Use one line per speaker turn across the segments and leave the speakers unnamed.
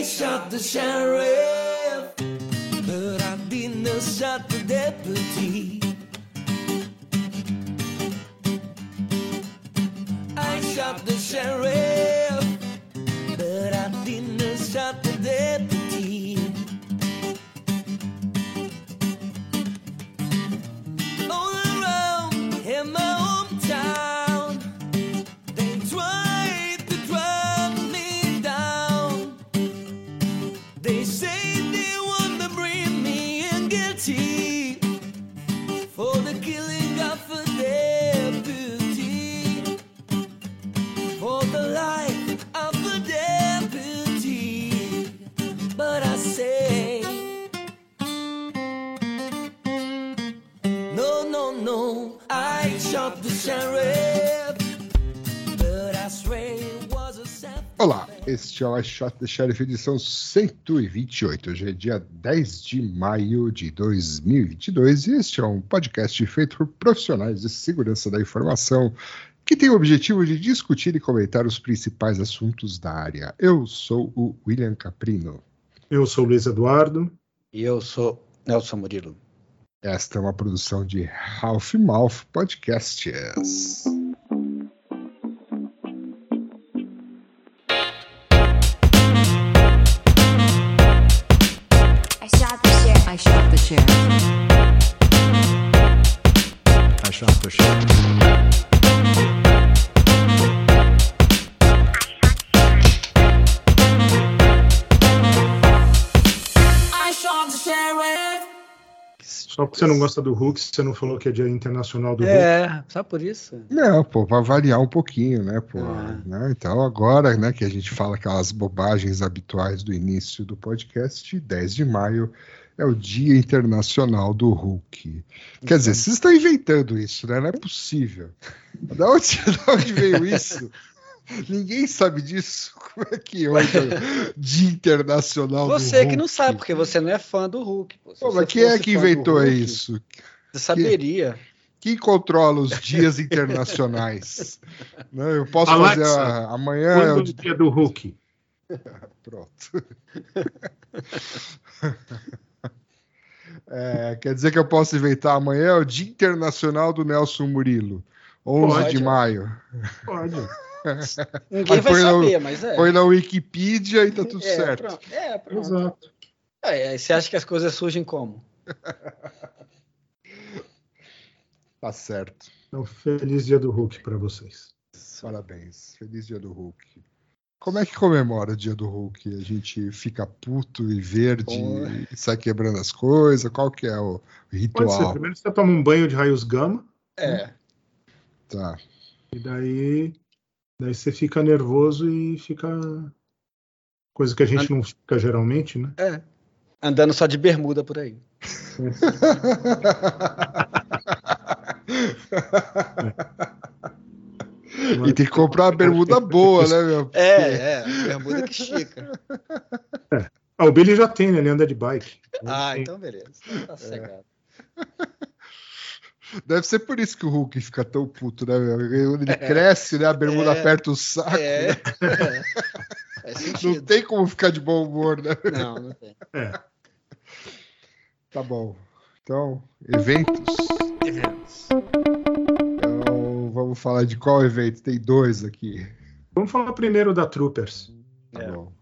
I shot the sheriff, but I didn't shot the deputy. I shot the sheriff,
este é o Shot the Sheriff edição 128. Hoje é dia 10 de maio de 2022 e este é um podcast feito por profissionais de segurança da informação que tem o objetivo de discutir e comentar os principais assuntos da área. Eu sou o William Caprino.
Eu sou o Luiz Eduardo.
E eu sou Nelson Murilo.
Esta é uma produção de Half Mouth Podcasts.
Só porque você não gosta do Hulk, você não falou que é Dia Internacional do Hulk.
É, só por isso.
Não, pô, vai variar um pouquinho, né, pô?
Ah.
né? Então, agora, né, que a gente fala aquelas bobagens habituais do início do podcast, 10 de maio é o Dia Internacional do Hulk. Quer dizer, vocês estão inventando isso, né? Não é possível. Da onde, da onde veio isso? Ninguém sabe disso. Como é que hoje é o Dia Internacional do Hulk?
Você que não sabe, porque você não é fã do Hulk. Pô.
Mas quem é que inventou
Hulk,
isso?
Você saberia.
Quem controla os dias internacionais? Né, Eu posso
Alexa,
fazer a- amanhã. é
Quando é o Dia do Hulk?
Pronto. É, quer dizer que eu posso inventar amanhã é o Dia Internacional do Nelson Murilo, 11
Pode,
de maio.
Pode.
Ninguém
Aí
vai saber, mas é.
Põe na Wikipedia e tá tudo
é,
certo.
Pronto. É, pronto.
Exato.
É, aí você acha que as coisas surgem como?
Tá certo.
Então, feliz Dia do Hulk para vocês.
Parabéns. Feliz Dia do Hulk. Como é que comemora o Dia do Hulk? A gente fica puto e verde
Pô.
e sai quebrando as coisas? Qual que é o
Pode ser.
ritual?
Primeiro você toma um banho de raios gama,
É.
Tá.
e daí, daí você fica nervoso e fica. Coisa que a gente não fica geralmente, né?
É. Andando só de bermuda por aí.
E tem que comprar uma bermuda boa, né, meu?
É, é. Bermuda que estica.
Ah, o Billy já tem, né? Ele anda de bike.
Ah,
Tem-
então beleza. Então Tá cegado.
Deve ser por isso que o Hulk fica tão puto, né, meu? Ele cresce, né? A bermuda
É.
aperta o saco.
É.
né?
é.
Não tem como ficar de bom humor, né?
Não, não tem.
Tá bom. Então, eventos.
Eventos.
Vamos falar de qual evento? Tem dois aqui.
Vamos falar primeiro da Troopers.
Tá
É.
bom.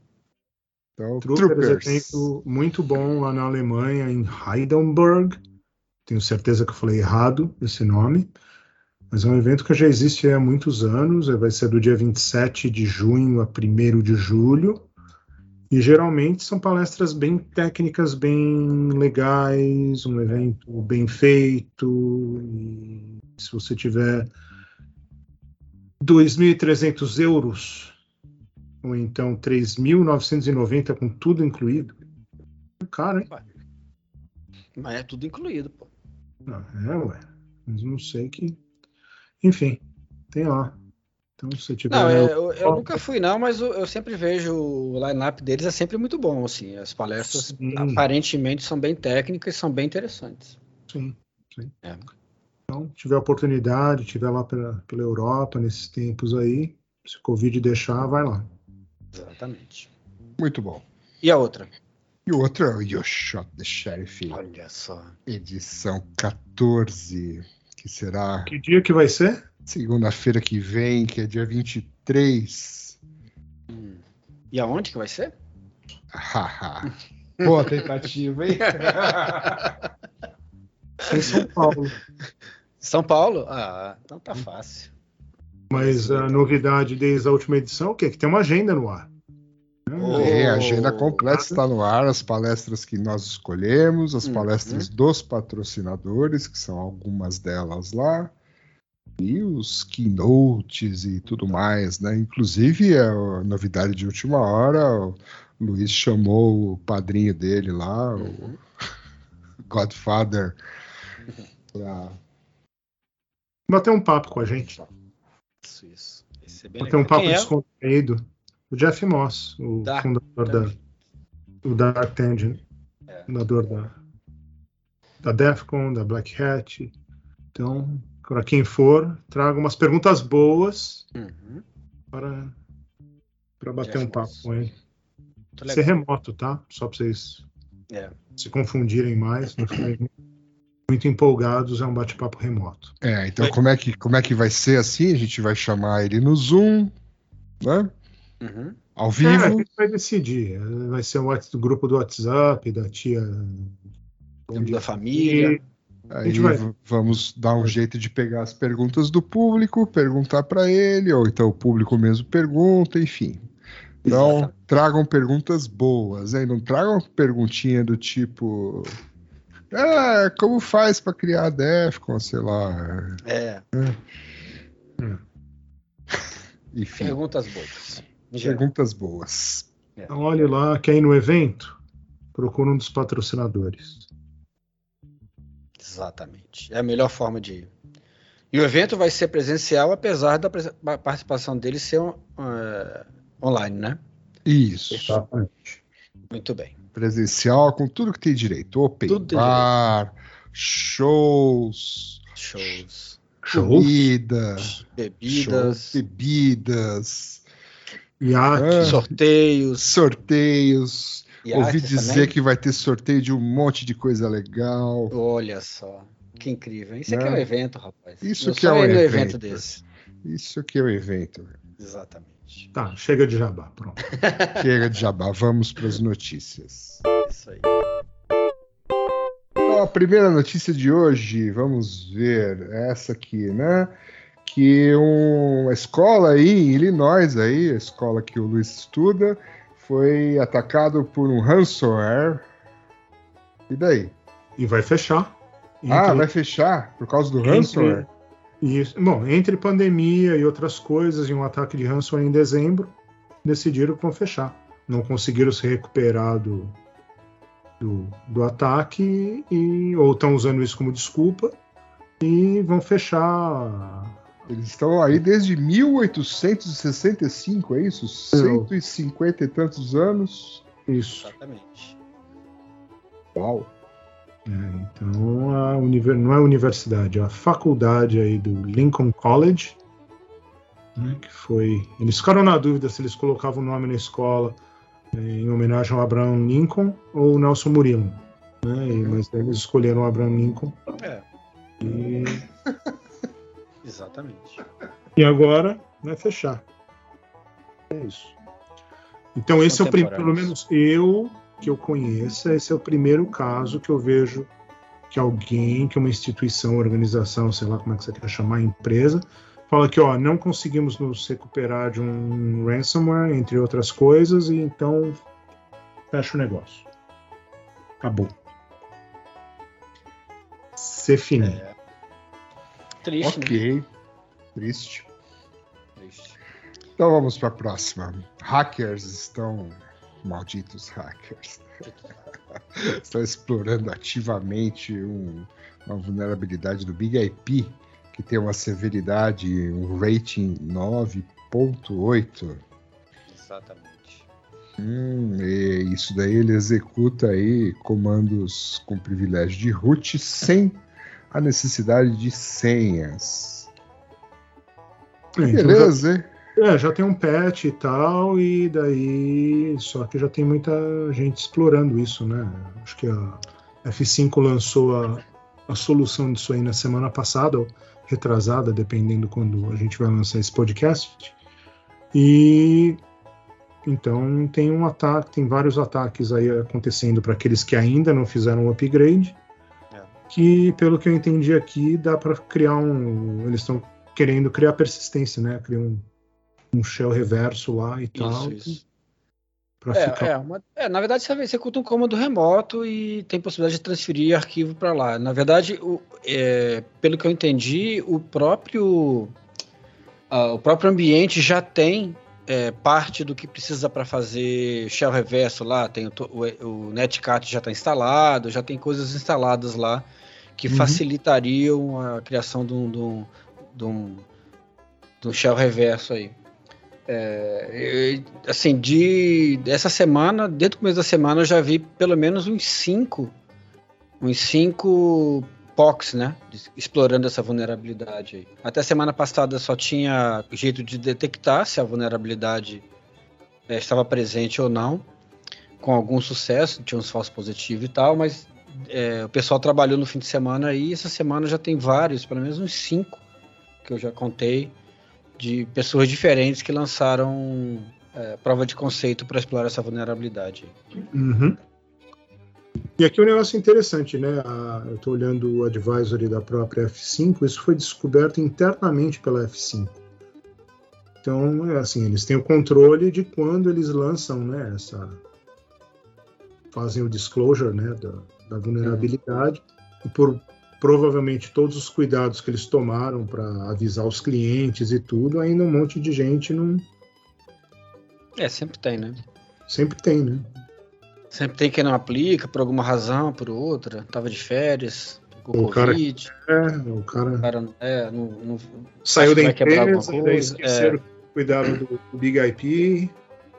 Então,
Troopers,
Troopers.
evento muito bom lá na Alemanha, em Heidelberg. Tenho certeza que eu falei errado esse nome. Mas é um evento que já existe há muitos anos. Vai ser do dia 27 de junho a 1 de julho. E geralmente são palestras bem técnicas, bem legais, um evento bem feito. E se você tiver 2.300 euros ou então 3.990 com tudo incluído. É caro, hein?
Mas é tudo incluído, pô.
Não, é, ué. Mas não sei que. Enfim, tem lá. Então, se tiver.
Não, é, eu, eu nunca fui, não, mas eu, eu sempre vejo o line-up deles é sempre muito bom, assim. As palestras
Sim.
aparentemente são bem técnicas e são bem interessantes.
Sim, sim.
É.
Então, tiver oportunidade, tiver lá pela, pela Europa nesses tempos aí, se o Covid deixar, vai lá.
Exatamente.
Muito bom.
E a outra?
E o outro é o You Shot the Sheriff,
Olha só.
edição 14, que será
Que dia que vai ser?
segunda-feira que vem, que é dia 23.
Hum. E aonde que vai ser?
Haha. Boa tentativa, hein?
Em São Paulo.
São Paulo? Ah, então tá fácil.
Mas a novidade desde a última edição é o quê? Que tem uma agenda no ar.
Oh.
É, a agenda completa está no ar, as palestras que nós escolhemos, as
Uhum.
palestras dos patrocinadores, que são algumas delas lá, e os keynotes e tudo mais, né? Inclusive, a novidade de última hora, o Luiz chamou o padrinho dele lá, o
Uhum.
Godfather, para
Bater um papo com a gente.
Isso, isso. Esse é bem
Bater um
legal.
papo
Quem é?
descontraído. O Jeff Moss, o
Dark
fundador da, do Dark Engine,
É.
fundador da, da Defcon, da Black Hat. Então, para quem for, traga umas perguntas boas
Uhum.
para, para bater
Jeff
um papo
Moss.
com ele. Ser remoto, tá? Só para vocês
É.
se confundirem mais, não ficarem muito empolgados, é um bate-papo remoto.
É, então
Oi.
como é, que, como é que vai ser assim? A gente vai chamar ele no Zoom, né?
Uhum.
Ao
É, a
vivo.
gente vai decidir. Vai ser o do grupo do WhatsApp, da tia.
Da família.
Aí
gente vai-
v- vamos dar um jeito de pegar as perguntas do público, perguntar para ele, ou então o público mesmo pergunta, enfim. Então,
Exatamente.
tragam perguntas boas, hein? Não tragam perguntinha do tipo. Ah, como faz para criar a Defcon, sei lá.
É.
Enfim,
Perguntas boas.
Perguntas boas.
Então, olhe lá, quer ir no evento? Procura um dos patrocinadores.
Exatamente. É a melhor forma de ir. E o evento vai ser presencial, apesar da participação dele ser eh, online, né?
Isso.
Exatamente.
Muito bem.
Presencial com tudo que tem direito. Open
Tudo
bar, shows,
Shows,
comida.
bebidas,
Show, bebidas,
Iaque.
Ah.
sorteios.
sorteios. Ouvi dizer
também.
que vai ter sorteio de um monte de coisa legal.
Olha só. Que incrível. Isso aqui é
Né?
um evento, rapaz.
Isso
Meu
que é um evento.
evento desse.
Isso aqui é o evento.
Exatamente.
Tá, chega de jabá. Pronto.
Chega de jabá, vamos para as notícias.
Isso aí.
Então, a primeira notícia de hoje, vamos ver essa aqui, né? Que um- uma escola aí em Illinois, aí, a escola que o Luiz estuda, foi atacado por um ransomware. E daí?
E vai fechar.
Ah, vai fechar por causa do
entre-
ransomware?
Isso. Bom, entre pandemia e outras coisas, e um ataque de ransomware em dezembro, decidiram que vão fechar. Não conseguiram se recuperar do, do, do ataque, e, ou estão usando isso como desculpa, e vão fechar.
Eles estão aí desde 1865, é isso?
Eu-
150 e tantos anos.
Isso.
Exatamente.
Uau.
É, então, a univer- não é a universidade, é a faculdade aí do Lincoln College, né, que foi. Eles ficaram na dúvida se eles colocavam o nome na escola eh, em homenagem ao Abraham Lincoln ou Nelson Murilo. Né, e- mas eles escolheram o Abraham Lincoln.
É,
E,
exatamente.
e agora vai fechar. É isso. Então, esse é o primeiro, pelo menos eu que eu conheça, esse é o primeiro caso que eu vejo que alguém, que uma instituição, organização, sei lá como é que você quer chamar, empresa, fala que ó, não conseguimos nos recuperar de um ransomware, entre outras coisas, e então fecha o negócio. Acabou. Se fini.
É. Triste, né?
Ok. Triste.
Triste.
Então vamos para a próxima. Hackers estão. Malditos hackers. Estão explorando ativamente um- uma vulnerabilidade do Big IP, que tem uma severidade, um rating 9.8.
Exatamente.
Hum, e isso daí ele executa aí comandos com privilégio de root sem a necessidade de senhas.
É, então
Beleza, hein?
É, já tem um patch e tal, e daí. Só que já tem muita gente explorando isso, né? Acho que a F5 lançou a, a solução disso aí na semana passada, ou retrasada, dependendo quando a gente vai lançar esse podcast. E então tem um ataque, tem vários ataques aí acontecendo para aqueles que ainda não fizeram o upgrade.
É.
Que, pelo que eu entendi aqui, dá para criar um. Eles estão querendo criar persistência, né? Criar um, um shell reverso lá e tal.
Isso, isso.
Pra
É,
ficar.
é, uma- é, na verdade, você executa um comando remoto e tem possibilidade de transferir arquivo para lá. Na verdade, o- é, pelo que eu entendi, o próprio, ah, o próprio ambiente já tem é, parte do que precisa para fazer shell reverso lá. Tem o, o, o Netcat já está instalado, já tem coisas instaladas lá que
Uhum.
facilitariam a criação de um, de um, de um, de um shell reverso aí. É, assim, de essa semana, desde o começo da semana, eu já vi pelo menos uns cinco, uns cinco POCs, né? Explorando essa vulnerabilidade aí. Até semana passada só tinha jeito de detectar se a vulnerabilidade eh, estava presente ou não, com algum sucesso, tinha uns falsos positivos e tal, mas eh, o pessoal trabalhou no fim de semana e essa semana já tem vários, pelo menos uns cinco que eu já contei de pessoas diferentes que lançaram é, prova de conceito para explorar essa vulnerabilidade.
Uhum. E aqui um negócio interessante, né? Eu estou olhando o advisory da própria F5, isso foi descoberto internamente pela F5. Então, é assim, eles têm o controle de quando eles lançam, né, essa fazem o disclosure, né, da, da vulnerabilidade e por provavelmente todos os cuidados que eles tomaram para avisar os clientes e tudo, ainda um monte de gente não
É, sempre tem, né?
sempre tem, né?
Sempre tem quem não aplica por alguma razão, por outra. Tava de férias, pegou
O cara-
Covid,
É, o cara
o cara é, não, não-
saiu da empresa, daí
coisa,
esqueceram que cuidaram do, do Big IP,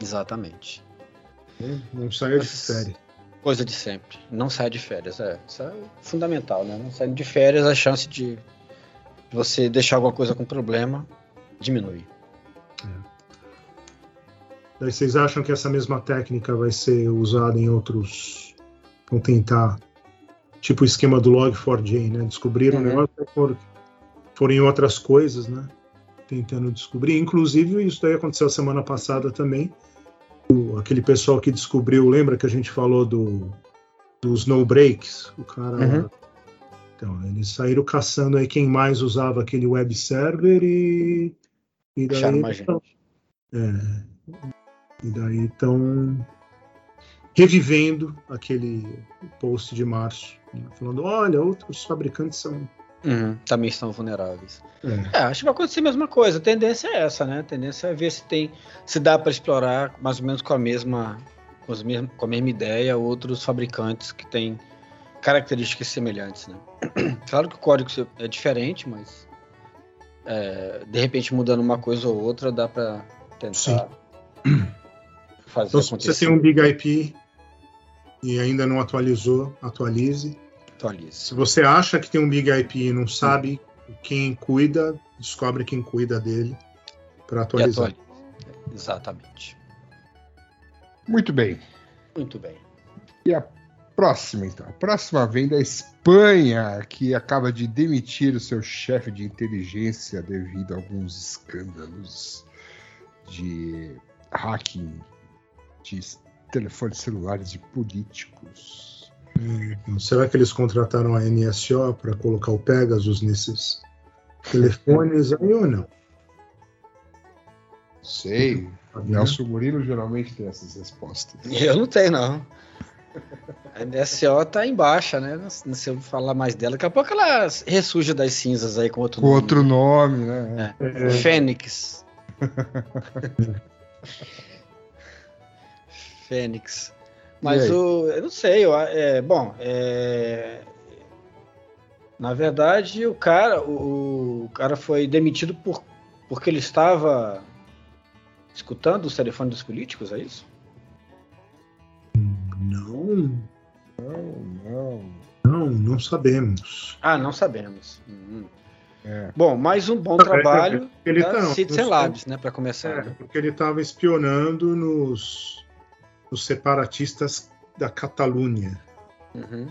Exatamente.
né? não saiu de férias.
Coisa de sempre. Não sai de férias, é. Isso é fundamental, né? Não saindo de férias, a chance de você deixar alguma coisa com problema diminui.
Daí vocês acham que essa mesma técnica vai ser usada em outros. Vão tentar. Tipo o esquema do Log4j, né? Descobriram
Uhum.
o negócio e foram, foram em outras coisas, né? Tentando descobrir. Inclusive, isso daí aconteceu semana passada também. O- aquele pessoal que descobriu, lembra que a gente falou do, dos no breaks? O cara.
Uhum.
Então, eles saíram caçando aí quem mais usava aquele web server e. E daí.
Acharam mais gente.
É, e daí estão revivendo aquele post de março, né, falando: olha, outros fabricantes são.
Uhum, também estão vulneráveis.
É,
É, acho que vai acontecer a mesma coisa. A tendência é essa, né? A tendência é ver se tem, se dá para explorar mais ou menos com a mesma, com, os mesmos, com a mesma ideia outros fabricantes que têm características semelhantes, né? Claro que o código é diferente, mas é, de repente mudando uma coisa ou outra dá para tentar fazer
Então, se
acontecer.
você tem um Big IP e ainda não atualizou, atualize.
Atualize.
Se você acha que tem um Big IP e não sabe quem cuida, descobre quem cuida dele para atualizar.
atualize. Exatamente.
Muito bem.
Muito bem.
E a próxima, então. A próxima vem da Espanha, que acaba de demitir o seu chefe de inteligência devido a alguns escândalos de hacking de telefones celulares de políticos.
Então, será que eles contrataram a NSO para colocar o Pegasus nesses telefones aí ou não?
Sei.
Né?
Nelson Murilo geralmente tem essas respostas.
Eu não tenho, não. A NSO tá em baixa, né? Não, eu falar mais dela. Daqui a pouco ela ressurge das cinzas aí com outro
Com
nome.
outro nome, né?
É,
Fênix. Fênix. Mas o. Eu não sei, eu, é, bom, é, na verdade o cara, o, o cara foi demitido por, porque ele estava escutando os telefones dos políticos, é isso?
não,
Não, não.
não, não sabemos.
Ah, não sabemos. Hum.
É.
Bom, mais um bom
É,
trabalho
Ele
da
tá,
Citizen Labs, né, para começar.
É,
né?
porque ele estava espionando nos, nos separatistas da Catalunha,
Uhum.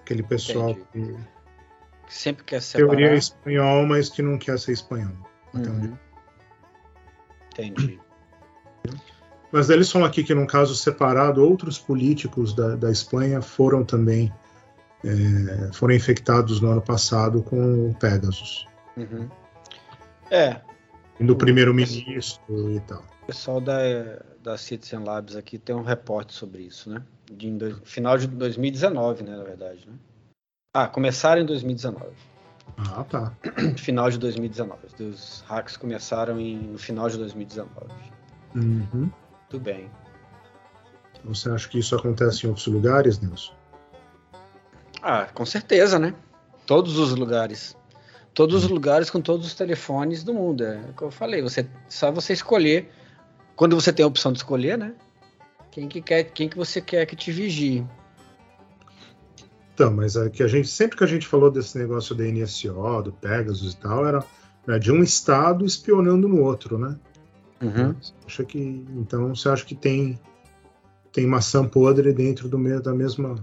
aquele pessoal
Entendi.
que
Sempre quer separar.
teoria é espanhol, mas que não quer ser espanhol.
Uhum. Entendi.
Mas eles falam aqui que, num caso separado, outros políticos da, da Espanha foram também é, foram infectados no ano passado com o Pegasus.
Uhum. É,
Do primeiro-ministro e tal.
O pessoal da, da Citizen Labs aqui tem um reporte sobre isso, né? De final de 2019, né, na verdade, né? Ah, começaram em 2019.
Ah, tá.
Final de 2019. Os hacks começaram em, no final de 2019.
Uhum.
Tudo bem.
Você acha que isso acontece em outros lugares, Nelson?
Ah, com certeza, né? Todos os lugares. Todos os lugares com todos os telefones do mundo. É o que eu falei. Você, só você escolher. Quando você tem a opção de escolher, né? Quem que, quer, quem que você quer que te vigie.
Então, mas é que a gente sempre que a gente falou desse negócio da NSO, do Pegasus e tal, era de um estado espionando no outro, né?
Uhum.
Você acha que então você acha que tem tem maçã podre dentro do meio da mesma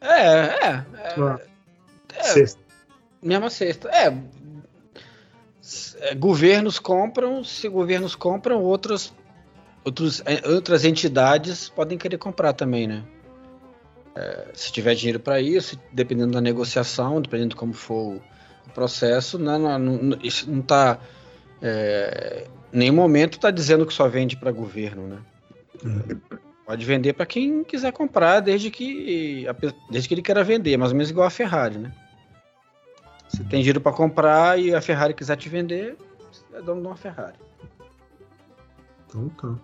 É, é. é, é
cesta?
mesma cesta. É, é, Governos compram, se governos compram, outras, outros, é, outras entidades podem querer comprar também, né? É, se tiver dinheiro para isso, dependendo da negociação, dependendo de como for o processo, não, não, não- isso não está. É, nenhum momento está dizendo que só vende para governo, né? Pode vender para quem quiser comprar, desde que, desde que ele queira vender, mais ou menos igual a Ferrari, né? Se tem dinheiro para comprar e a Ferrari quiser te vender, você é dono de uma Ferrari.
Então tá.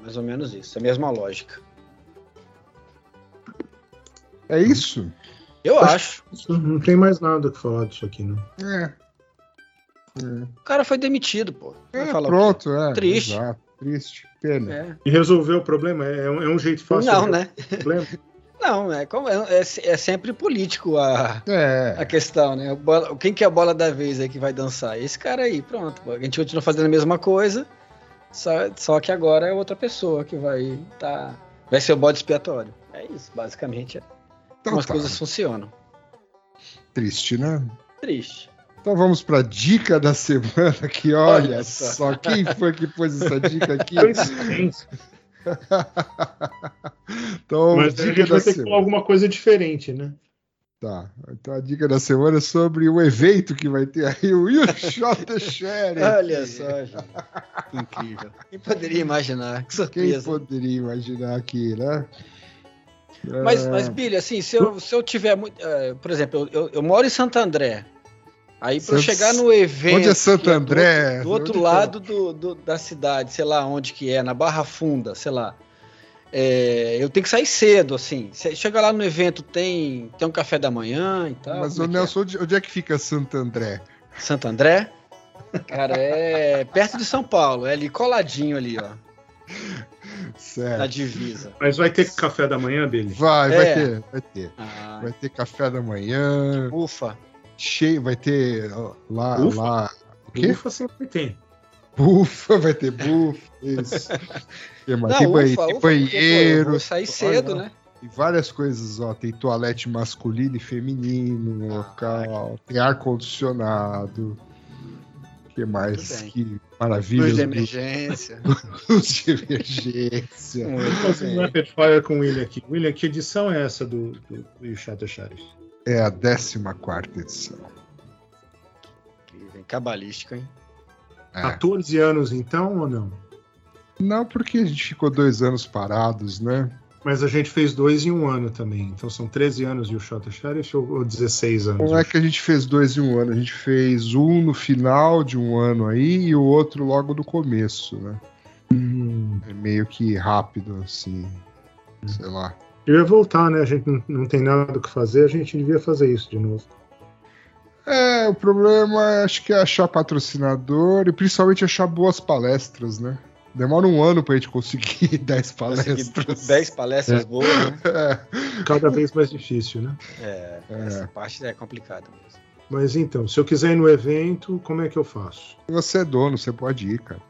Mais ou menos isso, é a mesma lógica.
É isso?
Eu
Acho-
acho.
Não tem mais nada o que falar disso aqui, não.
É.
O cara foi demitido, pô. Vai
É, pronto, é.
Triste.
Exato, triste. Pena.
É.
E resolver o problema é, um, é um jeito fácil
Não,
de
né?
problema.
Não, é, como- é, é- é sempre político a,
É.
a questão, né? O bola- quem que é a bola da vez aí que vai dançar? Esse cara aí, pronto. A gente continua fazendo a mesma coisa, só, só que agora é outra pessoa que vai tá, vai ser o bode expiatório. É isso, basicamente. É
Então
como as
tá.
coisas funcionam.
Triste, né?
Triste.
Então vamos para a dica da semana que olha,
Olha só.
só. quem foi que pôs essa dica aqui? Então,
Mas a
dica
gente
da
vai ter que falar
semana.
alguma coisa diferente, né?
Tá. Então a dica da semana é sobre o evento que vai ter aí o You Shot the Sheriff.
Olha só, gente. Que incrível. Quem poderia imaginar? Que
Quem
surpresa.
poderia imaginar aqui, né?
Mas,
É,
mas Billy, assim, se eu, se eu tiver muito. eh, por exemplo, eu, eu, eu moro em Santo André. Aí para eu
Santos-
chegar no evento.
Onde é Santo
do
André?
outro- Do, outro
Onde que é?
lado do, do- da cidade, sei lá onde que é, na Barra Funda, sei lá. É, eu tenho que sair cedo, assim. Chega lá no evento, tem, tem um café da manhã e tal.
Mas, o
é que é?
Nelson, onde, é que fica Santo André?
Santo André? Cara, é perto de São Paulo, é ali coladinho ali, ó, na
Certo.
divisa.
Mas vai ter café da manhã, Billy?
Vai,
É.
vai ter, vai ter.
Ah,
Vai ter café da manhã,
ufa.
cheio, vai ter ó, lá,
Ufa?
lá. O quê?
Ufa sempre tem.
Bufa, vai ter bufa. Isso. Que mais?
Não,
tem
ufa,
tem
ufa, eu
banheiro,
vou sair cedo,
Olha,
né?
tem várias coisas, ó. Tem toalete masculino e feminino no
Ah,
local, tem ar-condicionado. O que mais? Que maravilha.
Luz de emergência.
Luz de emergência.
Um
bem.
rapid fire com o William aqui. William, que edição é essa do, do, do?
É a 14 edição.
Incrível, Cabalístico, hein?
É.
14 anos então ou não?
Não, porque a gente ficou dois anos parados, né?
Mas a gente fez dois em um ano também. Então são 13 anos You Shot the Sheriff ou, ou 16 anos?
Não é que a gente fez dois em um ano, a gente fez um no final de um ano aí e o outro logo no começo, né?
Hum,
É meio que rápido, assim. Sei lá.
devia voltar, né? A gente não, não tem nada o que fazer, a gente devia fazer isso de novo.
É, o problema acho que é achar patrocinador e principalmente achar boas palestras, né? Demora um ano pra gente conseguir 10 palestras.
10 palestras boas, né?
É,
Cada vez mais difícil, né?
É,
É.
essa parte é complicada mesmo.
Mas então, se eu quiser ir no evento, como é que eu faço?
Você é dono, você pode ir, cara.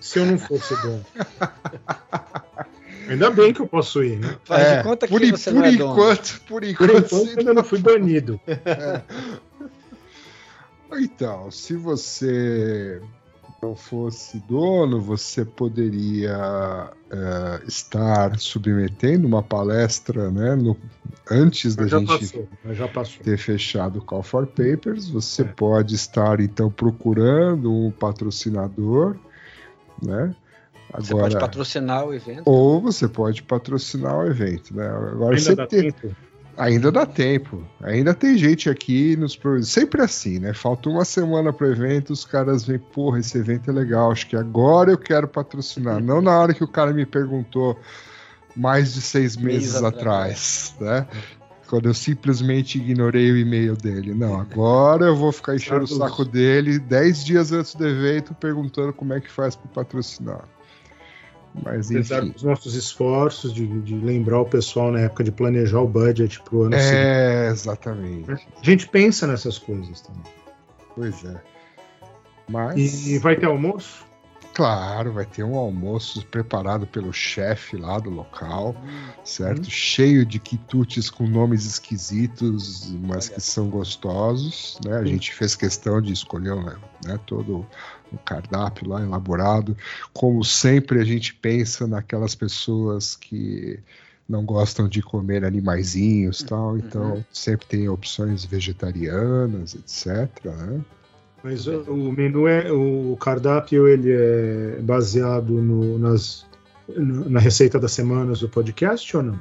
Se eu não fosse dono. Ainda bem que eu posso ir, né?
Faz
É,
de conta que
por,
você
por
não é dono.
enquanto, por
Por
enquanto,
enquanto,
sim.
eu ainda não fui banido.
Então, se você não fosse dono, você poderia eh, estar submetendo uma palestra, né? no- antes da gente
passou, já passou.
ter fechado o Call for Papers, você
É.
pode estar então procurando um patrocinador, né?
Você pode patrocinar o evento.
ou você pode patrocinar o evento, né? Agora
Ainda
você
dá
tem-
tempo?
Ainda dá tempo. Ainda tem gente aqui nos sempre assim, né? Falta uma semana pro evento, os caras vêm, porra, esse evento é legal, acho que agora eu quero patrocinar. Não na hora que o cara me perguntou mais de seis meses
Meses
atrás, né? Quando eu simplesmente ignorei o e-mail dele. Não, agora eu vou ficar enchendo o saco dele dez dias antes do evento perguntando como é que faz para patrocinar. Mas
Apesar
enfim.
dos nossos esforços de, de lembrar o pessoal na época de planejar o budget pro ano seguinte.
É, exatamente.
A gente pensa nessas coisas também.
Pois é. Mas.
E vai ter almoço?
Claro, vai ter um almoço preparado pelo chefe lá do local, certo?
Uhum.
Cheio de quitutes com nomes esquisitos, mas que são gostosos, né? A gente fez questão de escolher né, né, todo o cardápio lá elaborado. Como sempre, a gente pensa naquelas pessoas que não gostam de comer animaizinhos tal, então sempre tem opções vegetarianas, etc. Né?
Mas o, o menu é. O cardápio ele é baseado no- nas, na receita das semanas do podcast ou não?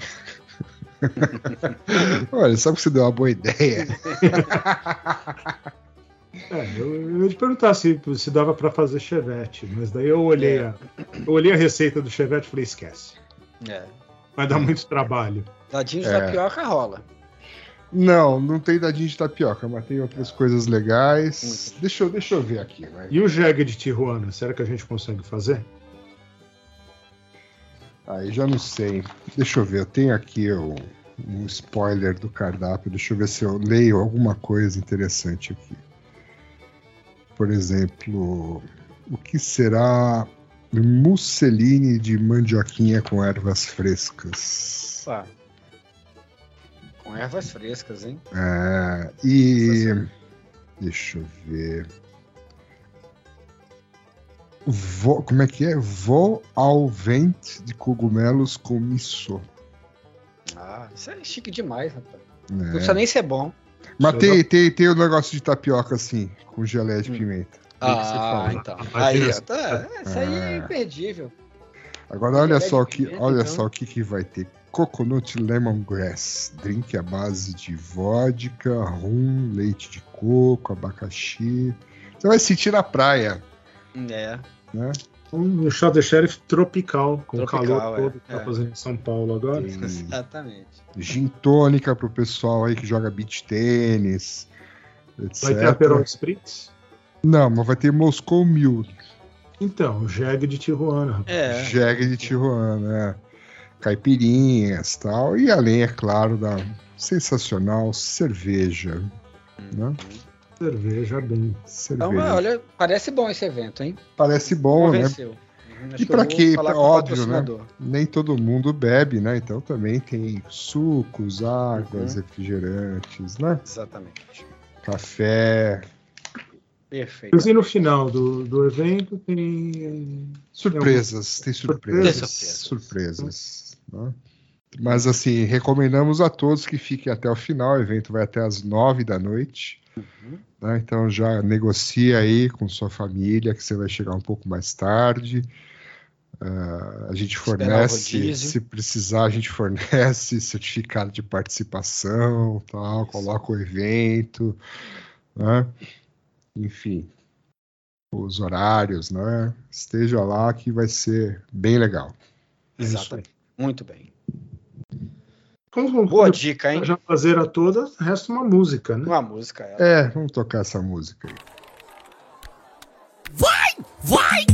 Olha, sabe que você deu uma boa ideia?
É, eu, eu ia te perguntar se, se dava para fazer chevette, mas daí eu olhei, a, eu olhei a receita do chevette e falei, esquece.
É.
Vai dar muito trabalho.
Dadinho de
É.
tapioca rola.
Não, não tem dadinho de tapioca, mas tem outras coisas legais.
Muito.
Deixa eu, deixa eu ver aqui, vai.
E o jegue de Tijuana, será que a gente consegue fazer?
Aí já não sei. Deixa eu ver, eu tenho aqui o- um spoiler do cardápio. Deixa eu ver se eu leio alguma coisa interessante aqui. Por exemplo, o que será musseline de mandioquinha com ervas frescas?
Opa. Com ervas frescas, hein?
É, e deixa eu ver. Vo, como é que é? Vou ao vento de cogumelos com miso.
Ah, isso é chique demais, rapaz.
É.
Não precisa nem ser bom.
Mas tem,
eu
tem, tem o negócio de tapioca assim, com geleia de
Hum.
pimenta. Ser
Ah, então. Aí, tá, isso aí é
É.
imperdível.
Agora olha só que,
pimenta,
olha
então.
só o que, que vai ter. Coconut Lemongrass, drink à base de vodka, rum, leite de coco, abacaxi. Você vai sentir na praia,
É.
né?
Um chá de sheriff tropical, com
Tropical,
o calor
é,
todo que tá
é.
fazendo em São Paulo agora.
Tem
Exatamente.
gin tônica pro pessoal aí que joga beach tênis, etc.
Vai ter Aperol Spritz?
Não, mas vai ter Moscow Mule,
Então, jegue de Tijuana.
É.
jegue de Tijuana, é. caipirinhas tal. E além, é claro, da sensacional cerveja. Né?
Cerveja bem.
Cerveja.
Então, olha, parece bom esse evento, hein?
Parece bom, né?
Convenceu. Uhum, acho
E
que eu
pra
o
óbvio, né? Nem todo mundo bebe, né? Então também tem sucos, águas,
Uhum.
refrigerantes, né?
Exatamente.
Café,
Perfeito.
E no final do, do evento tem.
Surpresas, tem surpresas.
Tem surpresas.
Surpresas. né? Mas assim, recomendamos a todos que fiquem até o final. O evento vai até as nove da noite.
Uhum.
né? Então já negocia aí com sua família, que você vai chegar um pouco mais tarde. Ah, a gente fornece, se precisar, a gente fornece certificado de participação, tal, coloca o evento, né? Enfim, os horários, né? Esteja lá que vai ser bem legal.
É isso.
Exatamente. Muito bem.
Como,
Boa dica, hein?
já fazer a toda, resta uma música, né?
Uma música. ela.
É, vamos tocar essa música aí.
Vai, vai!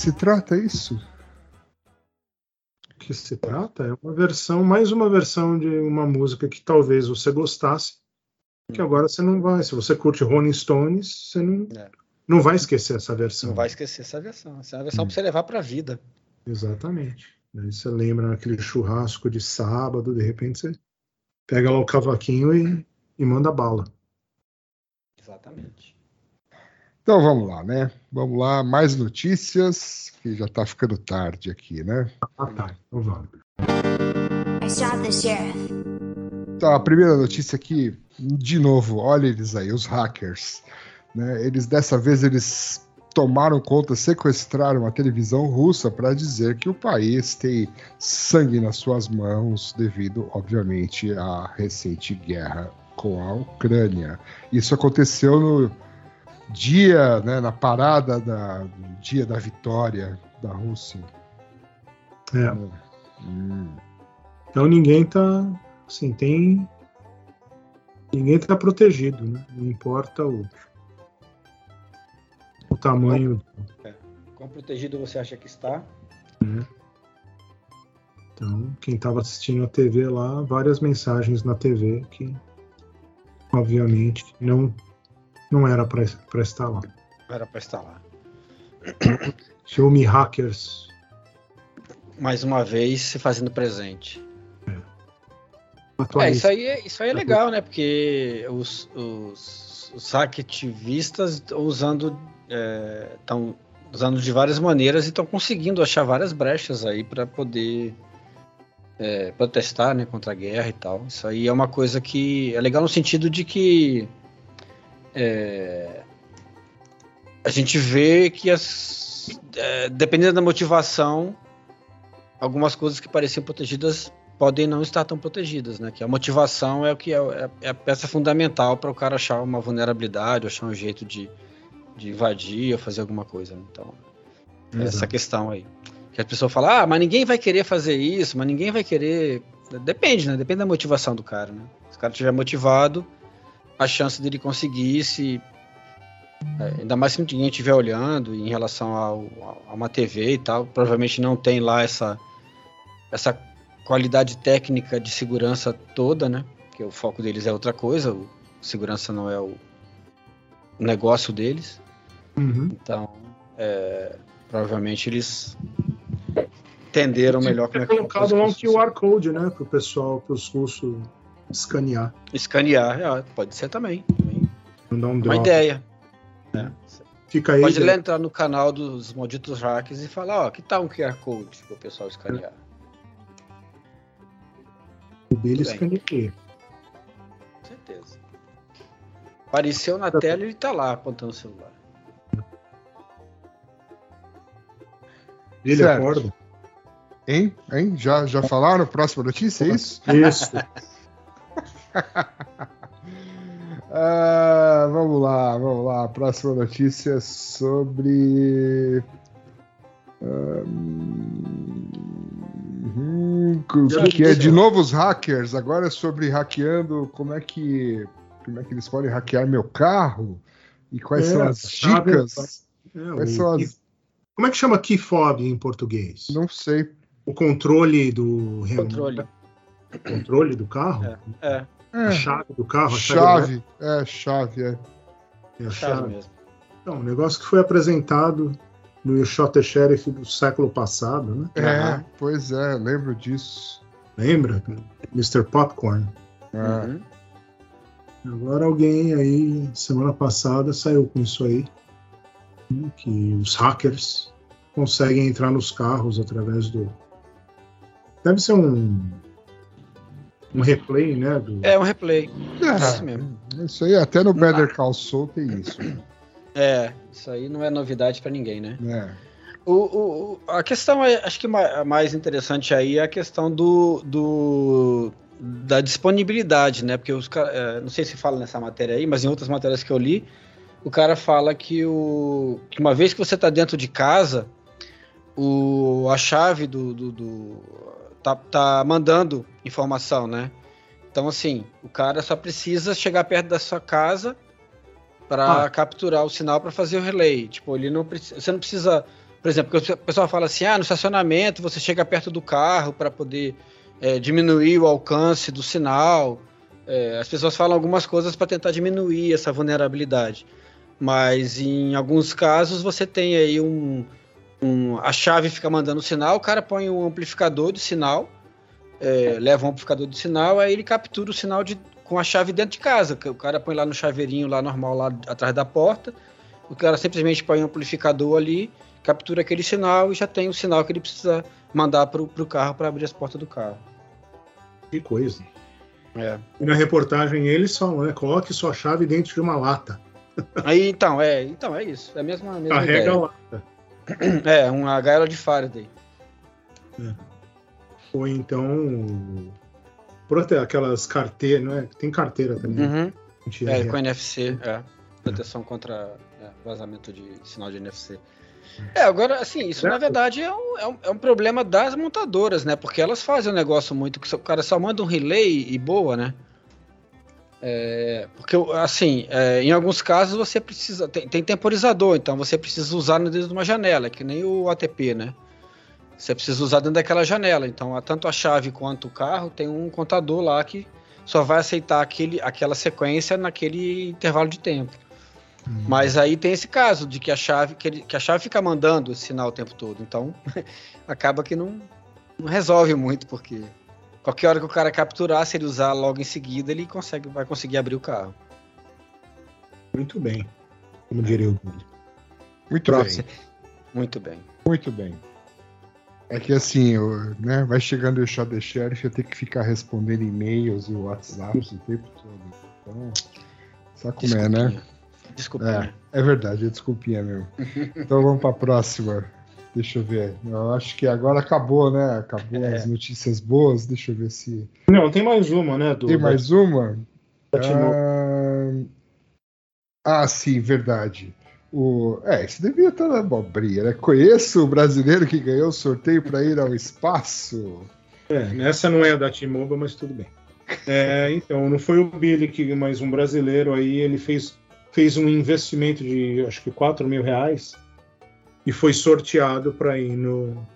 Se trata isso?
O que se trata é uma versão, mais uma versão de uma música que talvez você gostasse, que agora você não vai. Se você curte Rolling Stones, você não,
É.
não vai esquecer essa versão.
Não vai esquecer essa versão. Essa é uma versão pra você levar pra vida.
Exatamente. Aí você lembra aquele churrasco de sábado, de repente você pega lá o cavaquinho e, e manda bala.
Exatamente.
Então vamos lá, né? Vamos lá, mais notícias, que já tá ficando tarde aqui, né?
Ah, tá. Então vamos.
I shot the sheriff.
Então, a primeira notícia aqui, de novo, olha eles aí, os hackers. Né? Eles dessa vez eles tomaram conta, sequestraram a televisão russa para dizer que o país tem sangue nas suas mãos devido, obviamente, à recente guerra com a Ucrânia. Isso aconteceu no dia, né, na parada da, do dia da vitória da Rússia.
É.
Hum.
Então ninguém tá. Assim, tem. Ninguém tá protegido, né? Não importa o, o tamanho.
Quão protegido você acha que está?
Então, quem estava assistindo a TV lá, várias mensagens na TV que, obviamente, não, não era para estar lá.
Era pra estar lá.
Filme Hackers.
Mais uma vez se fazendo presente. É,
atualiza.
isso aí, é- isso aí é legal, né? Porque os, os, os hacktivistas estão usando, estão usando de várias maneiras e estão conseguindo achar várias brechas aí para poder é, protestar né, contra a guerra e tal. Isso aí é uma coisa que é legal no sentido de que é, a gente vê que as, é, dependendo da motivação, algumas coisas que pareciam protegidas podem não estar tão protegidas, né? Que a motivação é o que é, é- é a peça fundamental para o cara achar uma vulnerabilidade, achar um jeito de, de invadir ou fazer alguma coisa. né? Então, é essa questão aí. Que a pessoa fala, ah, mas ninguém vai querer fazer isso, mas ninguém vai querer. Depende, né? Depende da motivação do cara, né? Se o cara estiver motivado, a chance dele conseguir se. é, ainda mais se ninguém estiver olhando em relação ao, a uma TV e tal, provavelmente não tem lá essa, essa qualidade técnica de segurança toda, né? Porque o foco deles é outra coisa, o segurança não é o, o negócio deles.
Uhum.
Então, é, provavelmente eles entenderam melhor como é que
colocado lá um QR Code, né? Para o pessoal, para os russos escanear.
escanear, é, pode ser também. também.
Não dar um
Uma
drop.
ideia. né?
Fica aí.
Pode
né?
entrar no canal dos malditos hackers e falar, ó, que tal um QR Code para o pessoal escanear?
O dele escaneia.
Com certeza. Apareceu na tela e ele tá lá apontando o celular.
Ele
Certo.
acorda.
Hein? Hein? Já, já falaram? Próxima notícia, é isso?
Isso.
Ah, vamos lá, vamos lá. Próxima notícia é sobre. Hum,
Já
que é de
ó.
novo os hackers. Agora é sobre hackeando. Como é que como é que eles podem hackear meu carro e quais
É,
são as dicas?
É,
Quais
o
são as...
Como é que chama key fob em português?
Não sei.
O controle do
Controle.
controle do carro?
É,
A
É,
chave do carro? a
chave. É, chave. É.
É a
chave
chave.
mesmo.
Então, um negócio que foi apresentado no You Shot the Sheriff do século passado, né?
É, pois é, lembro disso.
Lembra? Mr. Popcorn.
É.
Uhum.
Agora alguém aí, semana passada, saiu com isso aí. né, que os hackers conseguem entrar nos carros através do. Deve ser um um replay, né? Do...
É um replay.
É,
Isso mesmo.
isso aí, até no Better Call Saul tem isso.
É, isso aí não é novidade pra ninguém, né?
né?
O, o- a questão, é, acho que mais interessante aí é a questão do, do- da disponibilidade, né? Porque os é, não sei se fala nessa matéria aí, mas em outras matérias que eu li, o cara fala que, o, que uma vez que você está dentro de casa, o, a chave do, do- do- tá, tá mandando informação, né? Então assim, o cara só precisa chegar perto da sua casa para
Ah.
capturar o sinal para fazer o relay. Tipo, ele não precisa, você não precisa, por exemplo, porque o pessoal fala assim, ah, no estacionamento você chega perto do carro para poder é, diminuir o alcance do sinal. É, as pessoas falam algumas coisas para tentar diminuir essa vulnerabilidade. Mas em alguns casos você tem aí um, um- a chave fica mandando sinal, o cara põe um amplificador de sinal, é, leva um amplificador de sinal, aí ele captura o sinal de, com a chave dentro de casa. que O cara põe lá no chaveirinho lá normal lá atrás da porta, o cara simplesmente põe um amplificador ali, captura aquele sinal e já tem o sinal que ele precisa mandar para o carro para abrir as portas do carro.
Que coisa.
É.
E na reportagem eles falam, né? Coloque sua chave dentro de uma lata.
Aí então é, então é isso, é a mesma, a mesma
Carrega a
ideia.
lata.
É, uma gaiola de Faraday.
Ou então. Prote... Aquelas carteiras, não é? Tem carteira também.
Uhum. É,
é,
com NFC, é. Proteção contra é, vazamento de sinal de NFC. É, agora, assim, isso na verdade é um, é, um, é um problema das montadoras, né? Porque elas fazem um negócio muito que o cara só manda um relay e boa, né? É, porque, assim, é, em alguns casos você precisa. Tem, tem temporizador, então você precisa usar dentro de uma janela, que nem o ATP, né? Você precisa usar dentro daquela janela. Então, tanto a chave quanto o carro tem um contador lá que só vai aceitar aquele, aquela sequência naquele intervalo de tempo.
Hum.
Mas aí tem esse caso de que a chave, que, ele- que a chave fica mandando esse sinal o tempo todo. Então, acaba que não, não resolve muito, porque qualquer hora que o cara capturar, se ele usar logo em seguida, ele consegue, vai conseguir abrir o carro.
Muito bem. Como diria o.
Muito
Próximo.
bem,
Muito bem.
muito bem. É que assim, o- né, vai chegando o shot the sheriff, eu tenho que ficar respondendo e-mails e WhatsApps o tempo todo. Então, sabe como é, né?
Desculpinha.
É verdade, é desculpinha mesmo. Então vamos para a próxima. Deixa eu ver. Eu acho que agora acabou, né? Acabou
É.
as notícias boas. Deixa eu ver se.
Não, tem mais uma, né? Do,
Tem mais uma? Ah, ah, sim, verdade. O... É, isso devia estar na abobrinha, né? Conheço o brasileiro que ganhou o sorteio para ir ao espaço.
É, essa não é da T-Mobile, mas tudo bem. É, então, não foi o Billy que, mas um brasileiro aí, ele fez, fez um investimento de acho que 4 mil reais e foi sorteado para ir no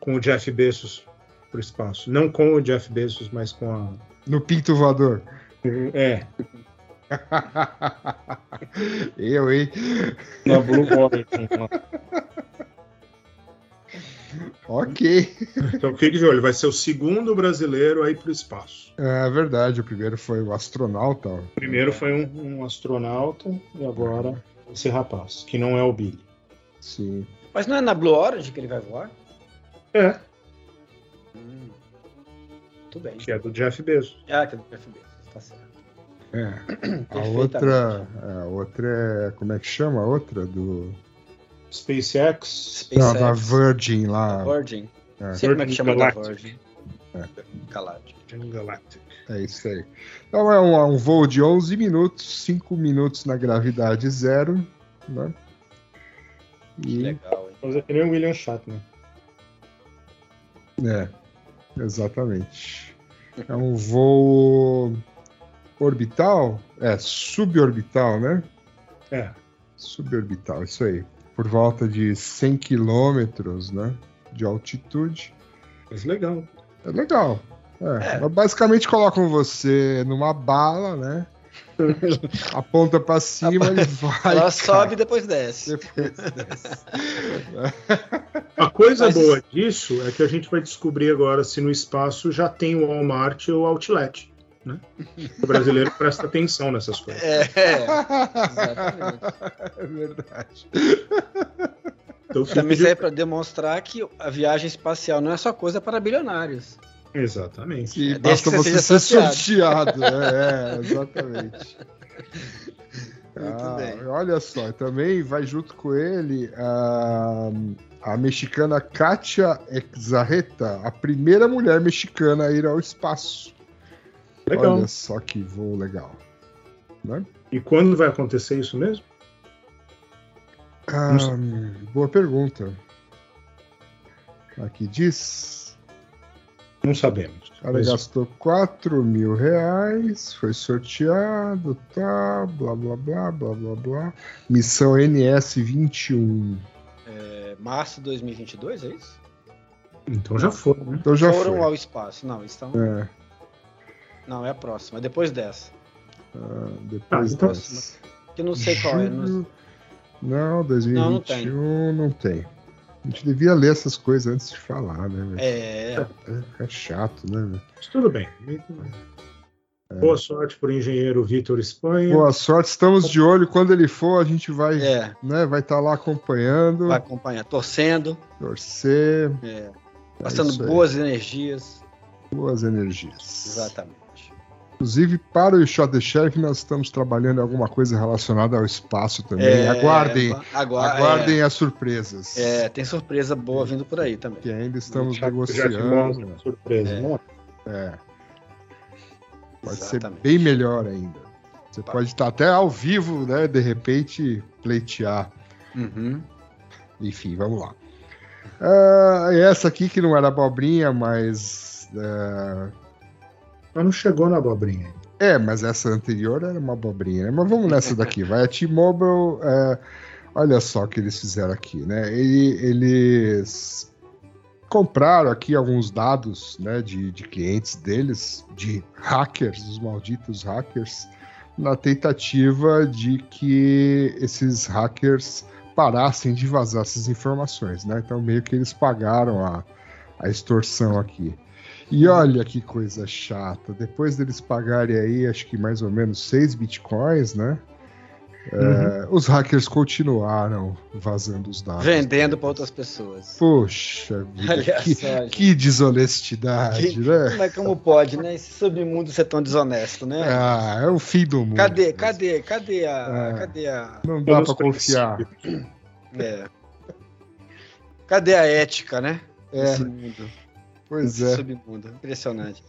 com o Jeff Bezos para o espaço. Não com o Jeff Bezos, mas com a.
No Pinto Voador.
É,
eu, hein?
na Blue lá.
Ok.
Então fique de olho, vai ser o segundo brasileiro aí para o espaço.
É verdade, o primeiro foi o astronauta.
O primeiro foi um, um astronauta e agora esse rapaz, que não é o Billy.
Sim.
Mas não é na Blue Orange que ele vai voar?
É,
Hum. Muito bem.
que é do Jeff Bezos.
Ah, que é do FB. Tá certo.
É. A outra. A outra é. Como é que chama a outra? Do.
SpaceX.
Não, da
SpaceX.
Virgin lá.
Virgin.
É.
Sei como é que chama da
Galactic.
Virgin.
É.
Galactic.
Galactic.
É isso aí. Então é um, é um voo de 11 minutos, 5 minutos na gravidade zero, né?
Que
E,
legal, hein?
Mas é que nem o William Shatner.
é, exatamente. É um voo orbital? É, suborbital, né?
É.
Suborbital, isso aí. Por volta de 100 quilômetros, né? De altitude.
Mas legal.
É legal. É,
É.
mas Basicamente colocam você numa bala, né? Aponta pra cima e vai.
Ela
cara.
sobe e depois desce.
Depois desce.
A coisa
Mas-
boa disso é que a gente vai descobrir agora se no espaço já tem o Walmart ou o Outlet. Né? O brasileiro presta atenção nessas coisas.
É, exatamente.
É verdade.
Então,
Também
de-
serve para demonstrar que a viagem espacial não é só coisa para bilionários.
Exatamente.
E
É,
basta
você
você ser
sorteado.
sorteado. É, é, exatamente.
Muito
Ah,
bem.
olha só, também vai junto com ele a, a mexicana Katia Exarreta, a primeira mulher mexicana a ir ao espaço.
Legal.
Olha só que voo legal. Né?
E quando vai acontecer isso mesmo?
Ah, boa pergunta. Aqui diz.
Não sabemos.
Gastou 4 mil reais, foi sorteado, tá, blá blá blá, blá blá blá. Missão NS-21.
É, março de 2022, é isso?
Então já foi, né?
Então já
Foram
foi.
ao espaço. Não, estão.
É,
Não, é a próxima. É depois dessa.
ah, depois
Ah, então-
dessa.
Que eu não sei qual é. Não,
Não, 2021 não, tem. A gente devia ler essas coisas antes de falar, né? velho?
é,
É, é chato, né? velho?
Mas tudo bem. Boa sorte para o engenheiro Vitor Espanha.
Boa sorte, estamos de olho. Quando ele for, a gente vai
é.
né, vai estar lá acompanhando,
Vai acompanhar, torcendo,
torcer,
é,
É
passando boas energias.
Boas energias.
Exatamente.
Inclusive, para o Shot the Sheriff, nós estamos trabalhando em alguma coisa relacionada ao espaço também.
É,
aguardem,
agua-
aguardem as surpresas.
É, é, tem surpresa boa vindo por aí também.
Que ainda estamos
Já- já
negociando.
mostro, surpresa.
É.
Não,
É. Pode
Exatamente.
ser bem melhor ainda. Você
Tá.
pode estar até ao vivo, né? De repente, pleitear.
Uhum.
Enfim, vamos lá. E essa aqui que não era abobrinha, mas. É,
Mas não chegou na abobrinha.
É, mas essa anterior era uma abobrinha, né? Mas vamos nessa daqui, vai. A T-Mobile, é, olha só o que eles fizeram aqui, né? Ele- eles compraram aqui alguns dados né, de, de clientes deles, de hackers, os malditos hackers, na tentativa de que esses hackers parassem de vazar essas informações, né? Então meio que eles pagaram a, a extorsão aqui. E olha que coisa chata. Depois deles pagarem aí, acho que mais ou menos 6 bitcoins, né? É, os hackers continuaram vazando os dados.
Vendendo para outras pessoas.
Poxa vida,
Olha
que,
só,
que desonestidade,
Que-
né?
Mas como pode, né? Esse submundo ser tão desonesto, né?
Ah, é o fim do mundo.
Cadê, cadê, cadê a.
É.
Cadê a.
Não dá pra confiar.
é. Cadê a ética, né?
É. pois é.
submundo. Impressionante.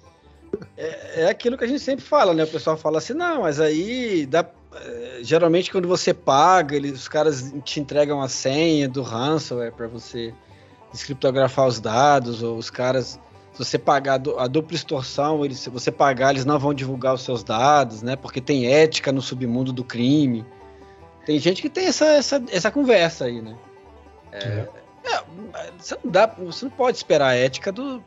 É, é aquilo que a gente sempre fala, né? O pessoal fala assim, não, mas aí dá. é, Geralmente quando você paga, eles, os caras te entregam a senha do ransomware para você descriptografar os dados, ou os caras, se você pagar a du- a dupla extorsão, eles, se você pagar, eles não vão divulgar os seus dados, né? Porque tem ética no submundo do crime. Tem gente que tem essa, essa, essa conversa aí, né? É, é, você, não dá, você não pode esperar a ética do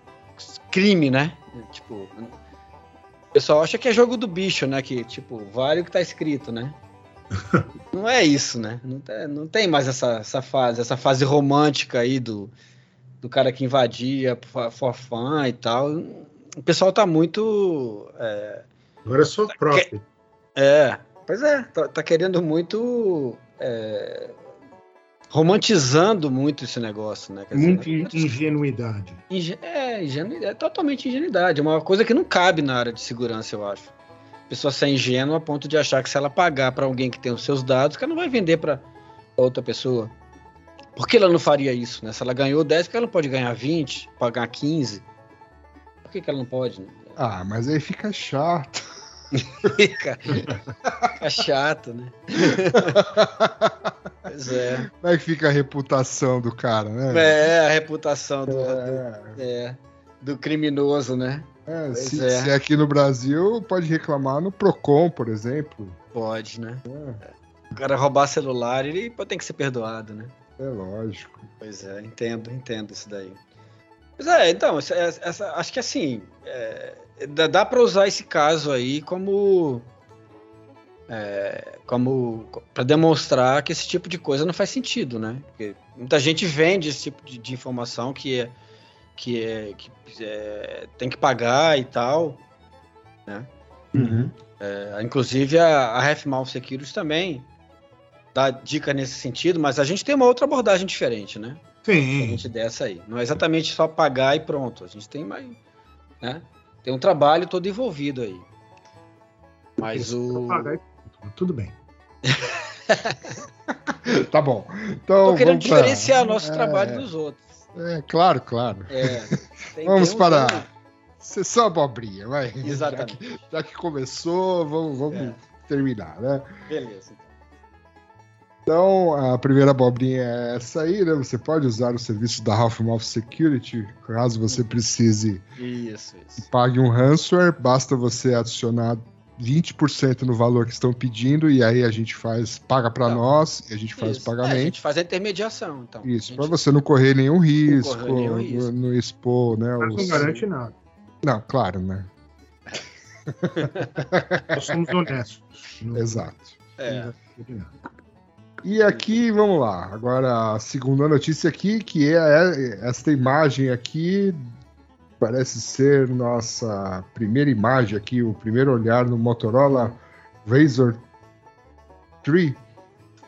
crime, né? Tipo, o pessoal acha que é jogo do bicho, né? Que, tipo, vale o que tá escrito, né? não é isso, né? Não, tem- não tem mais essa, essa fase, essa fase romântica aí do, do cara que invadia for for fun e tal. O pessoal tá muito. É,
Agora é só próprio.
é, pois é, tá, tá querendo muito. é, romantizando muito esse negócio, né? Quer dizer,
Muita in- ingenuidade.
Inge- É, ingenu- é totalmente ingenuidade. É uma coisa que não cabe na área de segurança, eu acho. A pessoa ser ingênua a ponto de achar que se ela pagar para alguém que tem os seus dados, que ela não vai vender para outra pessoa. Por que ela não faria isso, né? Se ela ganhou 10, por que ela não pode ganhar 20, pagar 15? Por que, que ela não pode? Né?
Ah, mas aí fica chato.
Fica, fica chato, né? pois é.
Como é que fica a reputação do cara, né?
É, a reputação do, do,
É,
é, do criminoso, né?
é, se,
é.
se é aqui no Brasil, pode reclamar no Procon, por exemplo.
Pode, né?
É,
O cara roubar celular, ele pode- tem que ser perdoado, né?
é lógico.
Pois é, entendo, entendo isso daí. Pois é, então, essa, essa- acho que assim, é, dá, dá para usar esse caso aí como. É, como para demonstrar que esse tipo de coisa não faz sentido, né? Porque muita gente vende esse tipo de, de informação que é que é que é, tem que pagar e tal, né?
Uhum.
É, inclusive a, a Security também dá dica nesse sentido, mas a gente tem uma outra abordagem diferente, né?
Sim.
Diferente dessa aí. Não é exatamente só pagar e pronto. A gente tem mais. Né? Tem um trabalho todo envolvido aí. Mas o.
pagar e Tudo bem.
Tá bom. Então,
Tô querendo
vamos pra-
diferenciar nosso
É,
trabalho dos outros.
É, claro, claro.
É,
Vamos para
tem
sessão abobrinha, vai.
Exatamente.
Já que, já que começou, vamos, vamos
É.
terminar, né?
Beleza. então.
Então, a primeira abobrinha é essa aí, né? Você pode usar o serviço da Half-Mouth Security, caso você precise
Isso, isso.
pague um ransomware, basta você adicionar 20% no valor que estão pedindo e aí a gente faz, paga para
Tá.
nós e a gente faz
Isso.
o
É, a
pagamento.
gente faz a intermediação, então.
Isso,
gente-
para você não correr nenhum risco,
correr nenhum risco.
No, no expor, né?
Mas não
os-
garante nada.
Não, claro, né?
Nós somos honestos. Não
Exato.
É.
nada.
E aqui, vamos lá. Agora, a segunda notícia aqui, que é esta imagem aqui, parece ser nossa primeira imagem aqui, o primeiro olhar no Motorola Razr 3.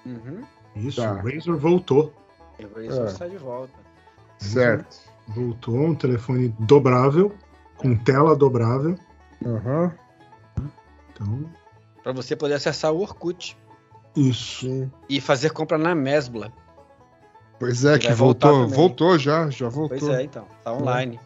Uhum.
Isso,
Tá.
o Razer voltou.
O Razor
É.
está de volta.
Certo.
Voltou, um telefone dobrável, com tela dobrável.
Aham.
Então,
Para você poder acessar o Orkut
isso.
Sim.
e fazer compra na Mesbla.
Pois é,
Que
que voltou, voltou já, já voltou.
Pois é, então. Tá online.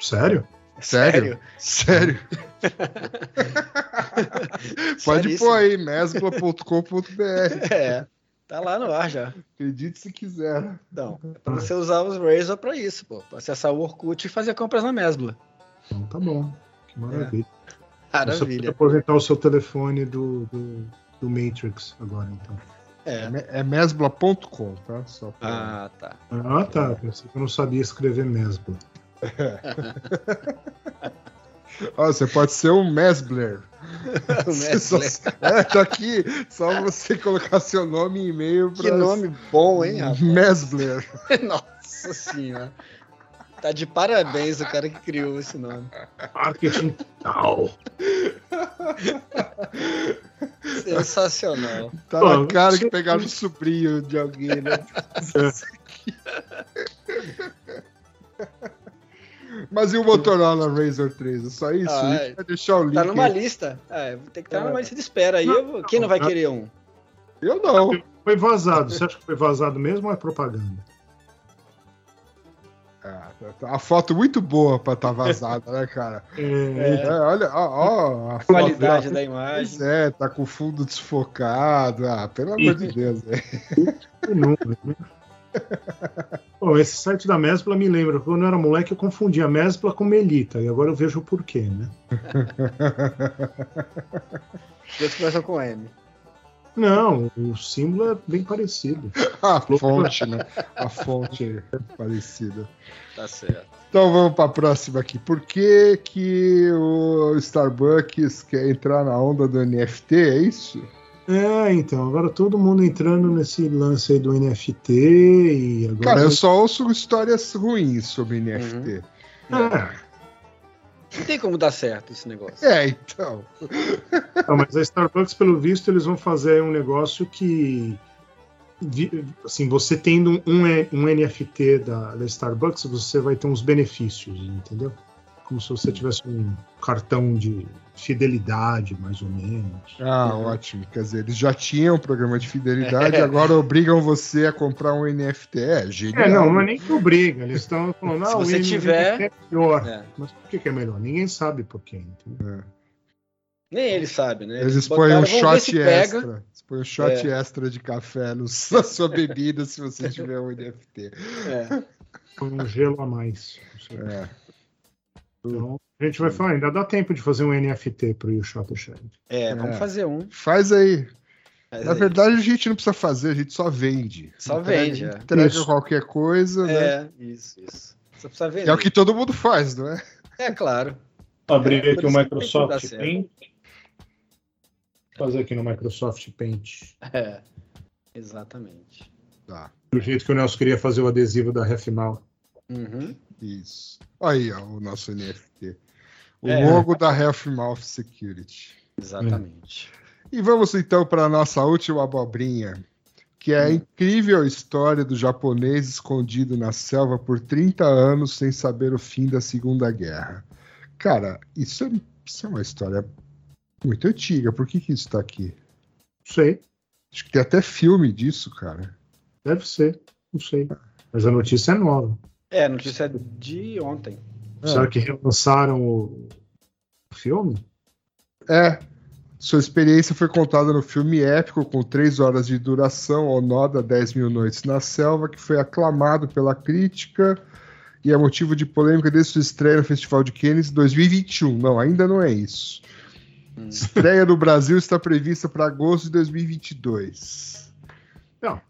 Sério?
Sério? Sério? Pode pôr aí, mesbla.com.br.
É. Tá lá no ar já.
Acredite se quiser.
Então, é pra você usar os Razor pra isso, pô. Pra acessar o Orkut e fazer compras na Mesbla.
Então tá bom. Que maravilha. Você pode
Maravilha.
aposentar o seu telefone do, do, do Matrix agora, então.
É.
É, é mesbla.com, tá? Só pra...
Ah, tá.
Ah, tá. Pensei que eu não sabia escrever Mesbla.
Ó, você pode ser um Mesbler. Só- é, tá aqui. Só você colocar seu nome e e-mail
Que
pra.
nome bom, hein, rapaz?
Mesbler.
Nossa senhora. Tá de parabéns o cara que criou esse nome.
Marketing tal.
Sensacional.
Tá na cara que pegaram o sobrinho de alguém, né? Mas e o Motorola Razr 3? É só isso?
Ah,
vai deixar o link.
Tá numa
aí.
lista. É, ter que estar numa lista de espera aí. Vou- Quem não vai querer um?
Eu não.
Foi vazado. Você acha que foi vazado mesmo ou é propaganda?
Tá- a foto muito boa pra estar vazada, né, cara?
É,
É, olha, ó, ó, a foto.
Qualidade
ó.
da imagem.
é, tá com o fundo desfocado. Ah, pelo amor de Deus, velho.
né? Pô, esse site da Mesbla me lembra, quando eu era moleque eu confundia Mesbla com Melita, e agora eu vejo o porquê, né?
Dois começam com M.
Não, o símbolo é bem parecido.
A fonte, né? A fonte é parecida.
Tá certo.
Então vamos para a próxima aqui. Por que, que o Starbucks quer entrar na onda do NFT? É isso?
É, então, agora todo mundo entrando nesse lance aí do NFT e agora.
Cara, eu só ouço histórias ruins sobre NFT.
É,
Não tem como dar certo esse negócio.
É, então.
não, mas a Starbucks, pelo visto, eles vão fazer um negócio que. Assim, você tendo um, um NFT da, da Starbucks, você vai ter uns benefícios, entendeu? Como se você tivesse um cartão de fidelidade, mais ou menos.
Ah, ótimo. Quer dizer, eles já tinham um programa de fidelidade, agora obrigam você a comprar um NFT. É, genial.
É, não, não é nem que obriga. Eles estão falando,
Se
ah, o
você
NFT
tiver-
é melhor.
É.
Mas por que, que é melhor? Ninguém sabe por quê. Entendeu?
Nem ele sabe, né?
Eles põem um shot
pega.
extra. Eles põem um shot
É.
extra de café no, na sua bebida se você tiver um NFT.
É.
Com um gelo a mais.
É.
Então, gente vai falar, ainda dá tempo de fazer um NFT pro You Shot Shed.
É, vamos
É.
fazer um.
Faz aí.
Faz
Na
aí.
verdade, a gente não precisa fazer, a gente só vende.
Só
Entrega-
vende, é.
Entrega
Isso.
qualquer coisa, né?
É, isso, isso. Só precisa vender.
É o que todo mundo faz, não é?
É claro.
Abrir
É,
aqui o Microsoft. Paint. Fazer aqui no Microsoft Paint.
É. Exatamente.
Tá,
Do jeito que o Nelson queria fazer o adesivo da Refmal.
Uhum.
isso. Aí, ó, o nosso NFT. O
É.
logo da Health Mouth Security.
Exatamente.
E vamos então para a nossa última abobrinha, que é a incrível história do japonês escondido na selva por 30 anos sem saber o fim da Segunda Guerra. Cara, isso é, isso é uma história muito antiga. Por que, que isso está aqui?
Não sei.
Acho que tem até filme disso, cara.
Deve ser. Não sei. Mas a notícia é nova.
É, a notícia é de ontem.
Será que relançaram o o filme?
É. Sua experiência foi contada no filme épico com três horas de duração, Onoda 10 Mil Noites na Selva, que foi aclamado pela crítica e é motivo de polêmica desde sua estreia no Festival de Cannes 2021. Não, ainda não é isso. Estreia no Brasil está prevista para agosto de 2022.
Não.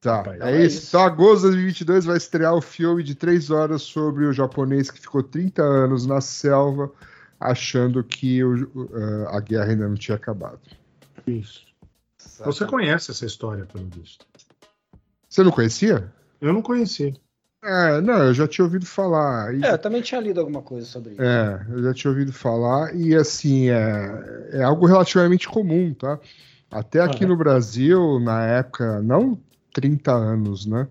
Tá,
Rapaz,
é,
é
isso.
isso.
Então, agosto de 2022 vai estrear o filme de três horas sobre o japonês que ficou 30 anos na selva, achando que o- o- a guerra ainda não tinha acabado.
Isso. Você conhece essa história, pelo visto.
Você não conhecia?
Eu não conheci.
É, não, eu já tinha ouvido falar. E-
É, eu também tinha lido alguma coisa sobre isso.
É, eu já tinha ouvido falar e assim é, é algo relativamente comum, tá? Até aqui
Aham.
no Brasil, na época, não 30 anos, né?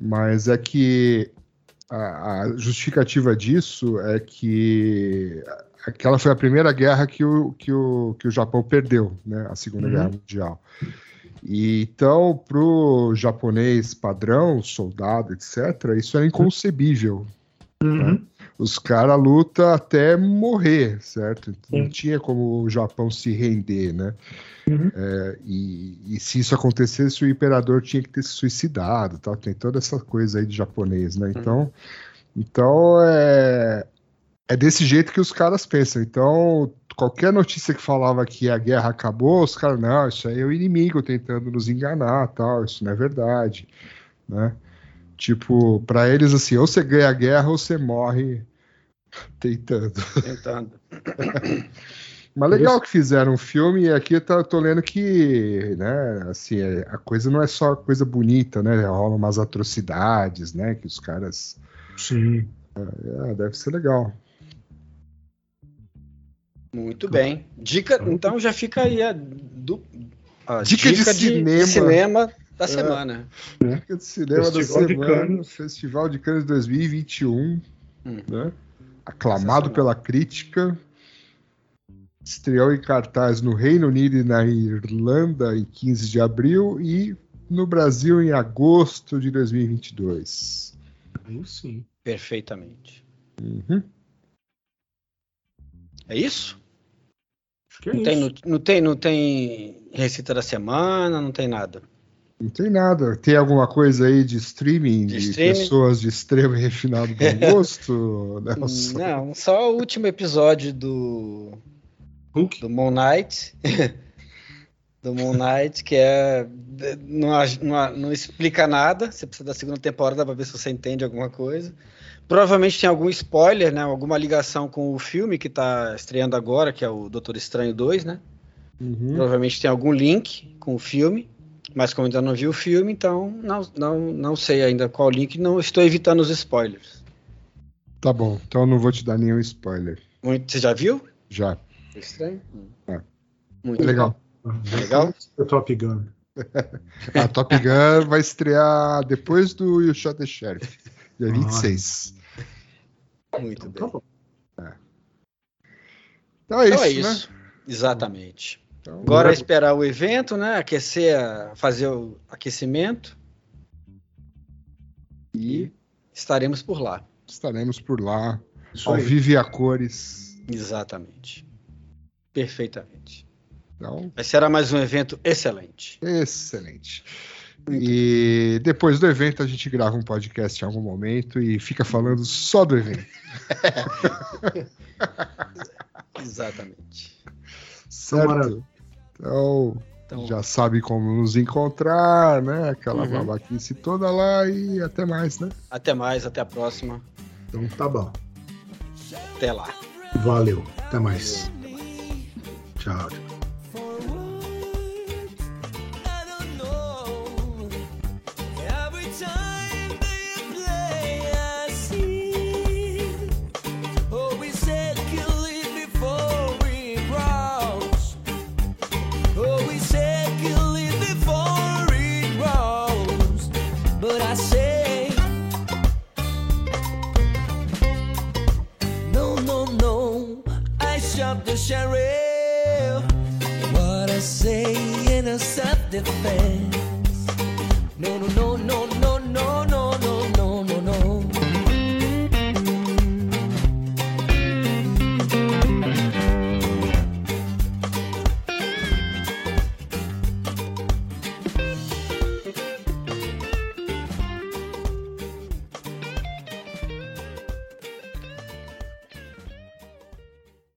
Mas é que a, a justificativa disso é que aquela foi a primeira guerra que o, que o, que o Japão perdeu, né? A Segunda
Uhum.
Guerra Mundial. E, então, para o japonês padrão, soldado, etc., isso era inconcebível
Uhum.
Os caras lutam até morrer, certo? Não
Sim.
tinha como o Japão se render, né?
Uhum.
É, e, e se isso acontecesse, o imperador tinha que ter se suicidado, tal. Tem toda essa coisa aí de japonês, né? Então, então é, é desse jeito que os caras pensam. Então, qualquer notícia que falava que a guerra acabou, os caras, não, isso aí é o inimigo tentando nos enganar, tal. Isso não é verdade, né? Tipo, pra eles assim, ou você ganha a guerra ou você morre tentando.
Tentando.
Mas legal
isso-
que fizeram um filme e aqui eu tô, tô lendo que, né, assim, é- a coisa não é só coisa bonita, né? Rolam umas atrocidades, né? Que os caras.
Sim.
Ah, deve ser legal.
Muito bem. Dica, então já fica aí a, a
Dica de cinema.
cinema da
É.
semana.
Dica de cinema
Festival
da
de
semana,
Cannes.
Festival de Cannes 2021,
Hum.
né? Aclamado pela crítica. Estreou em cartaz no Reino Unido e na Irlanda em 15 de abril e no Brasil em agosto de 2022.
Aí sim.
Perfeitamente.
Uhum.
É isso?
Acho que é
Não
isso.
tem, não, não tem, não tem receita da semana, não tem nada.
Não tem nada. Tem alguma coisa aí de streaming,
De
de,
streaming?
pessoas de extremo e refinado bom gosto? Nelson?
Não, só o último episódio do,
Hulk?
do Moon Knight. do Moon Knight, que é. Não, não, não explica nada. Você precisa da segunda temporada para ver se você entende alguma coisa. Provavelmente tem algum spoiler, né? Alguma ligação com o filme que está estreando agora, que é o Doutor Estranho 2, né?
Uhum.
Provavelmente tem algum link com o filme, mas como ainda não vi o filme, então não, não, não sei ainda qual link, não estou evitando os spoilers.
Tá bom, então eu não vou te dar nenhum spoiler.
Muito, você já viu?
Já.
Estranho?
É.
Muito
Legal.
Legal?
O Top Gun.
A Top Gun vai estrear depois do You Shot the Sheriff, dia
Ah.
26.
Muito
Então
bem.
tá bom.
Então é
Então
isso,
é
né?
isso. Exatamente.
Então,
Agora é esperar o evento, né? Aquecer, a- fazer o aquecimento e estaremos por lá.
estaremos por lá,
Isso
ao
aí.
vivo e a cores.
Exatamente. Perfeitamente.
Então,
Mas será mais um evento excelente.
excelente. E depois do evento a gente grava um podcast em algum momento e fica falando só do evento.
Exatamente.
Certo?
maravilha.
Então,
Então,
já sabe como nos encontrar, né? Aquela
Uhum.
babaquice toda lá e até mais, né?
até mais, até a próxima.
Então tá bom.
Até lá.
Valeu. Até mais. Tchau.
What I say in a self defense. No, no, no, no,